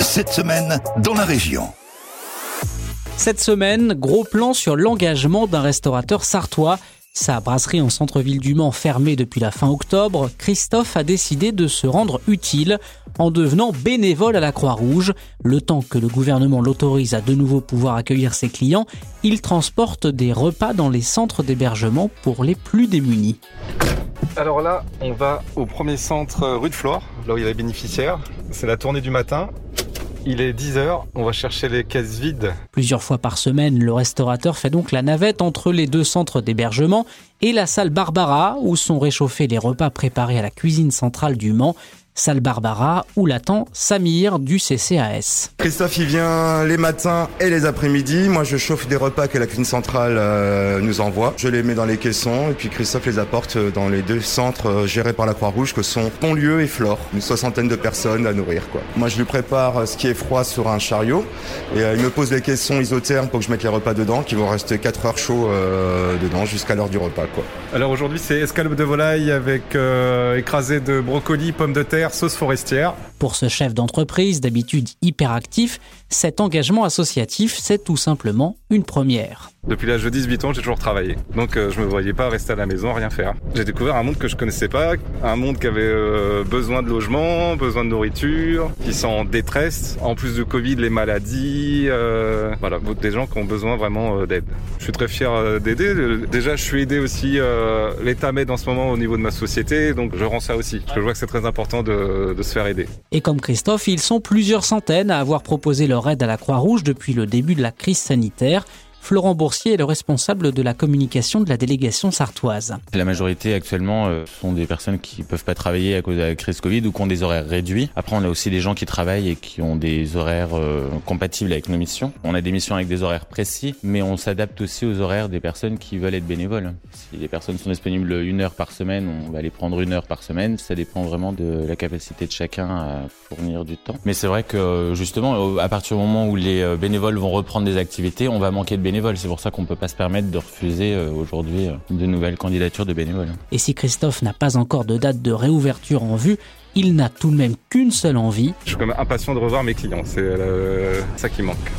Cette semaine, dans la région. Cette semaine, gros plan sur l'engagement d'un restaurateur sartois. Sa brasserie en centre-ville du Mans fermée depuis la fin octobre, Christophe a décidé de se rendre utile en devenant bénévole à la Croix-Rouge. Le temps que le gouvernement l'autorise à de nouveau pouvoir accueillir ses clients, il transporte des repas dans les centres d'hébergement pour les plus démunis. Alors là, on va au premier centre euh, rue de Flore, là où il y a les bénéficiaires. C'est la tournée du matin. Il est 10h, on va chercher les caisses vides. Plusieurs fois par semaine, le restaurateur fait donc la navette entre les deux centres d'hébergement et la salle Barbara, où sont réchauffés les repas préparés à la cuisine centrale du Mans. Salle Barbara où l'attend Samir du CCAS. Christophe il vient les matins et les après-midi. Moi je chauffe des repas que la cuisine centrale euh, nous envoie. Je les mets dans les caissons et puis Christophe les apporte dans les deux centres euh, gérés par la Croix-Rouge que sont Pontlieu et Flore. Une soixantaine de personnes à nourrir quoi. Moi je lui prépare ce qui est froid sur un chariot et euh, il me pose les caissons isothermes pour que je mette les repas dedans qui vont rester 4 heures chauds dedans jusqu'à l'heure du repas quoi. Alors aujourd'hui c'est escalope de volaille avec écrasé de brocoli, pommes de terre sauce forestière. Pour ce chef d'entreprise, d'habitude hyperactif, cet engagement associatif, c'est tout simplement une première. Depuis l'âge de 18 ans, j'ai toujours travaillé. Donc euh, je me voyais pas rester à la maison, rien faire. J'ai découvert un monde que je connaissais pas, un monde qui avait euh, besoin de logement, besoin de nourriture, qui sont en détresse. En plus du Covid, les maladies, euh, voilà, des gens qui ont besoin vraiment d'aide. Je suis très fier d'aider. Déjà, je suis aidé aussi. L'État m'aide en ce moment au niveau de ma société, donc je rends ça aussi. Je vois que c'est très important de, de se faire aider. Et comme Christophe, ils sont plusieurs centaines à avoir proposé leur aide à la Croix-Rouge depuis le début de la crise sanitaire. Florent Boursier est le responsable de la communication de la délégation sartoise. La majorité actuellement euh, sont des personnes qui peuvent pas travailler à cause de la crise Covid ou qui ont des horaires réduits. Après, on a aussi des gens qui travaillent et qui ont des horaires euh, compatibles avec nos missions. On a des missions avec des horaires précis, mais on s'adapte aussi aux horaires des personnes qui veulent être bénévoles. Si les personnes sont disponibles une heure par semaine, on va les prendre une heure par semaine. Ça dépend vraiment de la capacité de chacun à fournir du temps. Mais c'est vrai que justement, à partir du moment où les euh, bénévoles vont reprendre des activités, on va manquer de bénévoles c'est pour ça qu'on ne peut pas se permettre de refuser euh, aujourd'hui euh, de nouvelles candidatures de bénévoles. Et si Christophe n'a pas encore de date de réouverture en vue, il n'a tout de même qu'une seule envie. Je suis quand même impatient de revoir mes clients, c'est euh, ça qui manque.